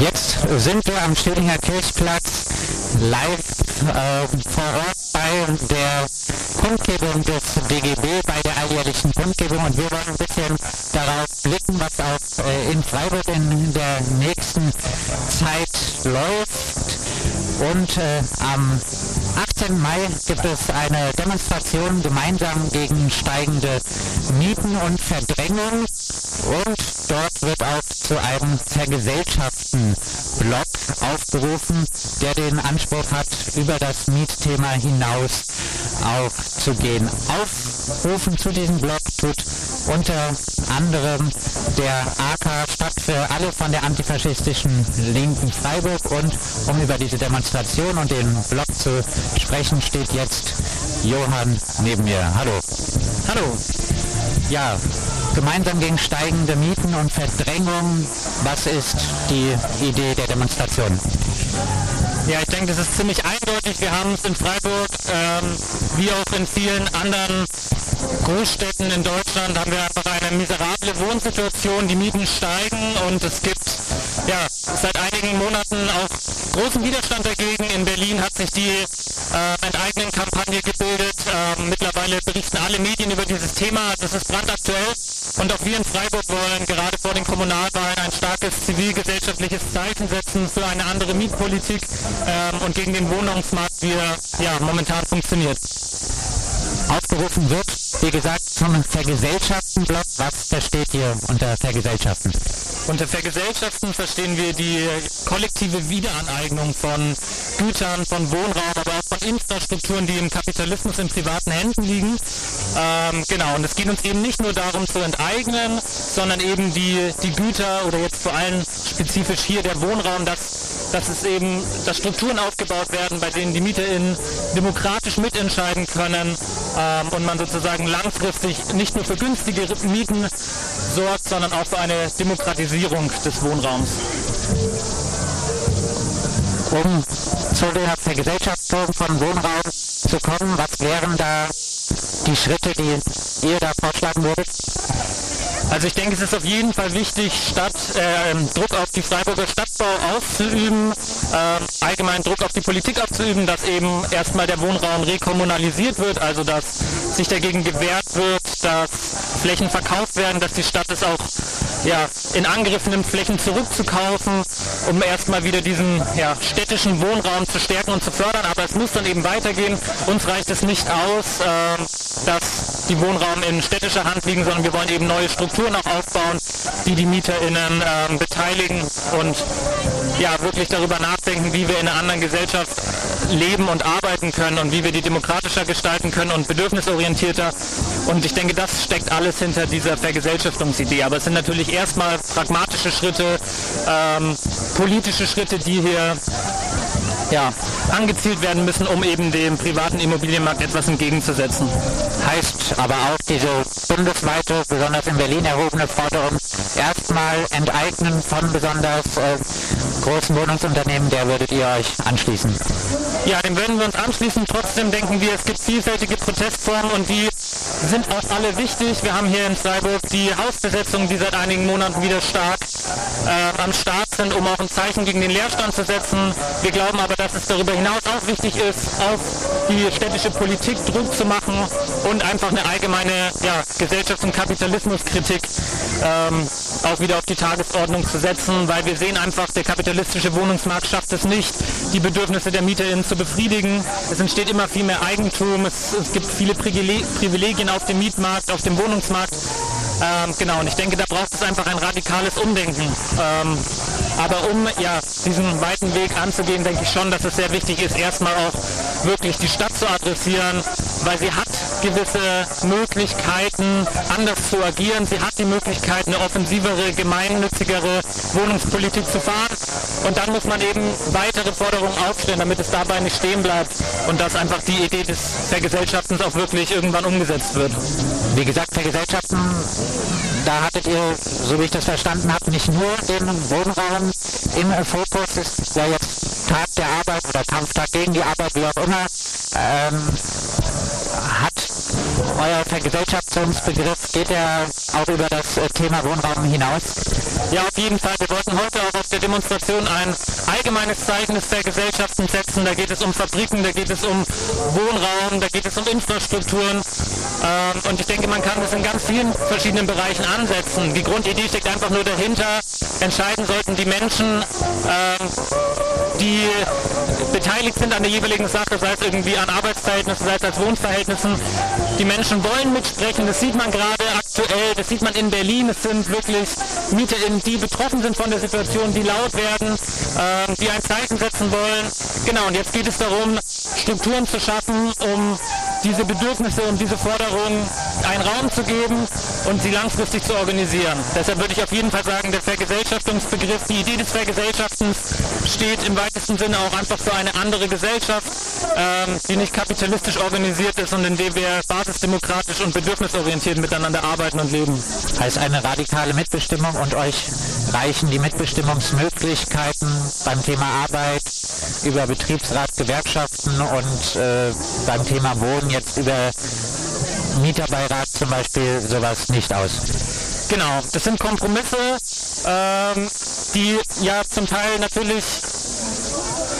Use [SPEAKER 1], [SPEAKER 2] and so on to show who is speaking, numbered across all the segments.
[SPEAKER 1] Jetzt sind wir am Stilinger Kirchplatz live äh, vor Ort bei der Kundgebung des DGB, bei der alljährlichen Kundgebung und wir wollen ein bisschen darauf blicken, was auch äh, in Freiburg in der nächsten Zeit läuft. Und äh, am 18. Mai gibt es eine Demonstration gemeinsam gegen steigende Mieten und Verdrängung und dort wird auch zu einem Vergesellschaften-Block aufgerufen, der den Anspruch hat, über das Mietthema hinaus auch zu gehen. Aufrufen zu diesem Block tut unter anderem der AK Stadt für alle von der antifaschistischen Linken Freiburg und um über diese Demonstration und den Block zu sprechen, steht jetzt Johann neben mir. Hallo.
[SPEAKER 2] Hallo.
[SPEAKER 1] Ja, gemeinsam gegen steigende Mieten und Verdrängung. Was ist die Idee der Demonstration?
[SPEAKER 2] Ja, ich denke, das ist ziemlich eindeutig. Wir haben es in Freiburg, ähm, wie auch in vielen anderen Großstädten in Deutschland, haben wir einfach eine miserable Wohnsituation. Die Mieten steigen und es gibt ja, seit einigen Monaten auch großen Widerstand dagegen. In Berlin hat sich die äh, Enteignung-Kampagne gebildet. Mittlerweile berichten alle Medien über dieses Thema. Das ist brandaktuell. Und auch wir in Freiburg wollen gerade vor den Kommunalwahlen ein starkes zivilgesellschaftliches Zeichen setzen für eine andere Mietpolitik ähm, und gegen den Wohnungsmarkt, wie er ja, momentan funktioniert.
[SPEAKER 1] Aufgerufen wird, wie gesagt, zum Vergesellschaftenblock. Was versteht ihr unter Vergesellschaften?
[SPEAKER 2] Unter Vergesellschaften verstehen wir die kollektive Wiederaneignung von Gütern, von Wohnraum, aber auch von Infrastrukturen, die im Kapitalismus in privaten Händen liegen. Ähm, genau, und es geht uns eben nicht nur darum zu enteignen, sondern eben die, die Güter oder jetzt vor allem spezifisch hier der Wohnraum, dass, dass es eben, dass Strukturen aufgebaut werden, bei denen die MieterInnen demokratisch mitentscheiden können ähm, und man sozusagen langfristig nicht nur für günstige Mieten sorgt, sondern auch für eine Demokratisierung des Wohnraums.
[SPEAKER 1] Um zu der Vergesellschaftung von Wohnraum zu kommen, was wären da die Schritte, die ihr da vorschlagen würdet?
[SPEAKER 2] Also ich denke, es ist auf jeden Fall wichtig, Stadt, äh, Druck auf die Freiburger Stadtbau auszuüben, äh, allgemein Druck auf die Politik auszuüben, dass eben erstmal der Wohnraum rekommunalisiert wird, also dass sich dagegen gewehrt wird, dass Flächen verkauft werden, dass die Stadt es auch ja, in Angriff nimmt, Flächen zurückzukaufen, um erstmal wieder diesen ja, städtischen Wohnraum zu stärken und zu fördern. Aber es muss dann eben weitergehen. Uns reicht es nicht aus, äh, dass die Wohnraum in städtischer Hand liegen, sondern wir wollen eben neue Strukturen auch aufbauen, die die MieterInnen äh, beteiligen und ja, wirklich darüber nachdenken, wie wir in einer anderen Gesellschaft leben und arbeiten können und wie wir die demokratischer gestalten können und bedürfnisorientierter. Und ich denke, das steckt alles hinter dieser Vergesellschaftungsidee. Aber es sind natürlich erstmal pragmatische Schritte, ähm, politische Schritte, die hier ja, angezielt werden müssen, um eben dem privaten Immobilienmarkt etwas entgegenzusetzen.
[SPEAKER 1] Heißt aber auch diese bundesweite, besonders in Berlin erhobene Forderung, erstmal enteignen von besonders äh, großen Wohnungsunternehmen, der würdet ihr euch anschließen?
[SPEAKER 2] Ja, dem würden wir uns anschließen. Trotzdem denken wir, es gibt vielfältige Protestformen und die sind auch alle wichtig. Wir haben hier in Freiburg die Hausbesetzungen, die seit einigen Monaten wieder stark äh, am Start sind, um auch ein Zeichen gegen den Leerstand zu setzen. Wir glauben aber, dass es darüber hinaus auch wichtig ist, auf die städtische Politik Druck zu machen und einfach eine allgemeine ja, Gesellschafts- und Kapitalismuskritik ähm, auch wieder auf die Tagesordnung zu setzen, weil wir sehen einfach, der kapitalistische Wohnungsmarkt schafft es nicht, die Bedürfnisse der MieterInnen zu befriedigen. Es entsteht immer viel mehr Eigentum, es, es gibt viele Privilegien auf dem Mietmarkt, auf dem Wohnungsmarkt. Ähm, genau, und ich denke, da braucht es einfach ein radikales Umdenken. Ähm, aber um ja, diesen weiten Weg anzugehen, denke ich schon, dass es sehr wichtig ist, erstmal auch wirklich die Stadt zu adressieren, weil sie hat gewisse Möglichkeiten, anders zu agieren. Sie hat die Möglichkeit, eine offensivere, gemeinnützigere Wohnungspolitik zu fahren. Und dann muss man eben weitere Forderungen aufstellen, damit es dabei nicht stehen bleibt und dass einfach die Idee des Vergesellschaftens auch wirklich irgendwann umgesetzt wird.
[SPEAKER 1] Wie gesagt, Vergesellschaften, da hattet ihr, so wie ich das verstanden habe, nicht nur den Wohnraum im Fokus. Ist ja jetzt Tag der Arbeit oder Kampftag gegen die Arbeit, wie auch immer. Ähm, euer Vergesellschaftungsbegriff geht ja auch über das äh, Thema Wohnraum hinaus.
[SPEAKER 2] Ja, auf jeden Fall. Wir wollten heute auch auf der Demonstration ein allgemeines Zeichen des Vergesellschaftens setzen. Da geht es um Fabriken, da geht es um Wohnraum, da geht es um Infrastrukturen. Ähm, und ich denke, man kann das in ganz vielen verschiedenen Bereichen ansetzen. Die Grundidee steckt einfach nur dahinter. Entscheiden sollten die Menschen, ähm, die beteiligt sind an der jeweiligen Sache, sei es irgendwie an Arbeitsverhältnissen, sei es als Wohnverhältnissen. Die Menschen wollen mitsprechen, das sieht man gerade aktuell, das sieht man in Berlin. Es sind wirklich MieterInnen, die betroffen sind von der Situation, die laut werden, äh, die ein Zeichen setzen wollen. Genau, und jetzt geht es darum, Strukturen zu schaffen, um diese Bedürfnisse und diese Forderungen einen Raum zu geben und sie langfristig zu organisieren. Deshalb würde ich auf jeden Fall sagen, der Vergesellschaftungsbegriff, die Idee des Vergesellschaftens steht im weitesten Sinne auch einfach für eine andere Gesellschaft, ähm, die nicht kapitalistisch organisiert ist und in der wir basisdemokratisch und bedürfnisorientiert miteinander arbeiten und leben.
[SPEAKER 1] Heißt eine radikale Mitbestimmung und euch reichen die Mitbestimmungsmöglichkeiten beim Thema Arbeit über Betriebsrat, Gewerkschaften und äh, beim Thema Wohnen jetzt über Mieterbeirat zum Beispiel sowas nicht aus.
[SPEAKER 2] Genau, das sind Kompromisse, ähm, die ja zum Teil natürlich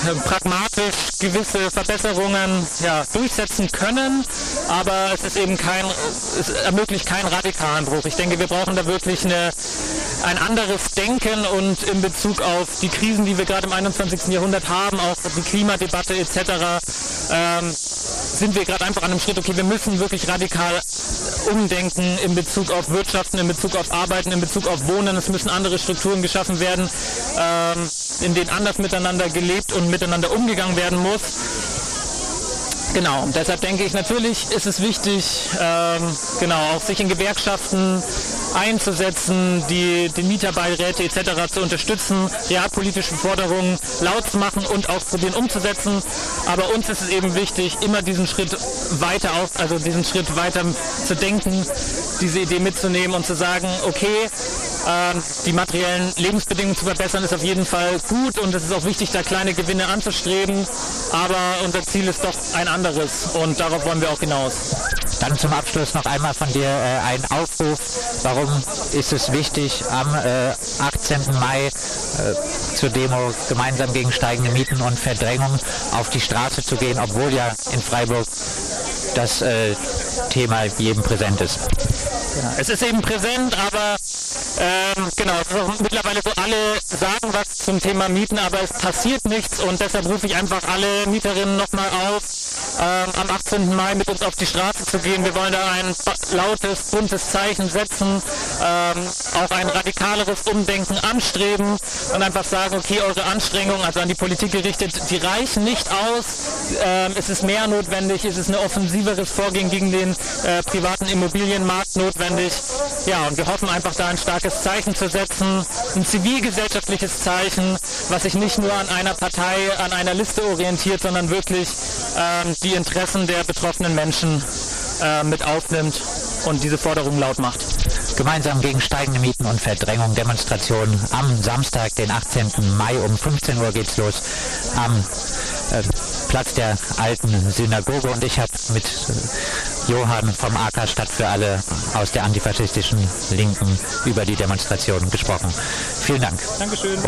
[SPEAKER 2] äh, pragmatisch gewisse Verbesserungen ja, durchsetzen können, aber es ist eben kein, es ermöglicht keinen radikalen Bruch. Ich denke, wir brauchen da wirklich eine, ein anderes Denken und in Bezug auf die Krisen, die wir gerade im 21. Jahrhundert haben, auch die Klimadebatte etc., ähm, sind wir gerade einfach an einem Schritt, okay, wir müssen wirklich radikal umdenken in Bezug auf Wirtschaften, in Bezug auf Arbeiten, in Bezug auf Wohnen. Es müssen andere Strukturen geschaffen werden, ähm, in denen anders miteinander gelebt und miteinander umgegangen werden muss. Genau, und deshalb denke ich, natürlich ist es wichtig, ähm, genau, auch sich in Gewerkschaften einzusetzen, die, die Mieterbeiräte etc. zu unterstützen, realpolitische Forderungen laut zu machen und auch probieren umzusetzen. Aber uns ist es eben wichtig, immer diesen Schritt weiter auf, also diesen Schritt weiter zu denken, diese Idee mitzunehmen und zu sagen, okay, die materiellen Lebensbedingungen zu verbessern, ist auf jeden Fall gut und es ist auch wichtig, da kleine Gewinne anzustreben. Aber unser Ziel ist doch ein anderes und darauf wollen wir auch hinaus.
[SPEAKER 1] Dann zum Abschluss noch einmal von dir äh, ein Aufruf. Warum ist es wichtig, am äh, 18. Mai äh, zur Demo gemeinsam gegen steigende Mieten und Verdrängung auf die Straße zu gehen, obwohl ja in Freiburg das äh, Thema jedem präsent ist?
[SPEAKER 2] Ja, es ist eben präsent, aber ähm, genau, mittlerweile so, alle sagen was zum Thema Mieten, aber es passiert nichts und deshalb rufe ich einfach alle Mieterinnen nochmal auf, ähm, am 18. Mai mit uns auf die Straße zu gehen. Wir wollen da ein lautes, buntes Zeichen setzen, ähm, auch ein radikaleres Umdenken anstreben und einfach sagen, okay, eure Anstrengungen, also an die Politik gerichtet, die reichen nicht aus. Ähm, es ist mehr notwendig, es ist ein offensiveres Vorgehen gegen den äh, privaten Immobilienmarkt notwendig. Ja, und wir hoffen einfach da ein starkes Zeichen zu setzen, ein zivilgesellschaftliches Zeichen, was sich nicht nur an einer Partei, an einer Liste orientiert, sondern wirklich ähm, die Interessen der betroffenen Menschen äh, mit aufnimmt und diese Forderung laut macht.
[SPEAKER 1] Gemeinsam gegen steigende Mieten und Verdrängung Demonstrationen am Samstag, den 18. Mai um 15 Uhr geht's los am äh, Platz der alten Synagoge und ich habe mit äh, Johann vom AK Stadt für alle aus der antifaschistischen Linken über die Demonstration gesprochen. Vielen Dank.
[SPEAKER 2] Dankeschön.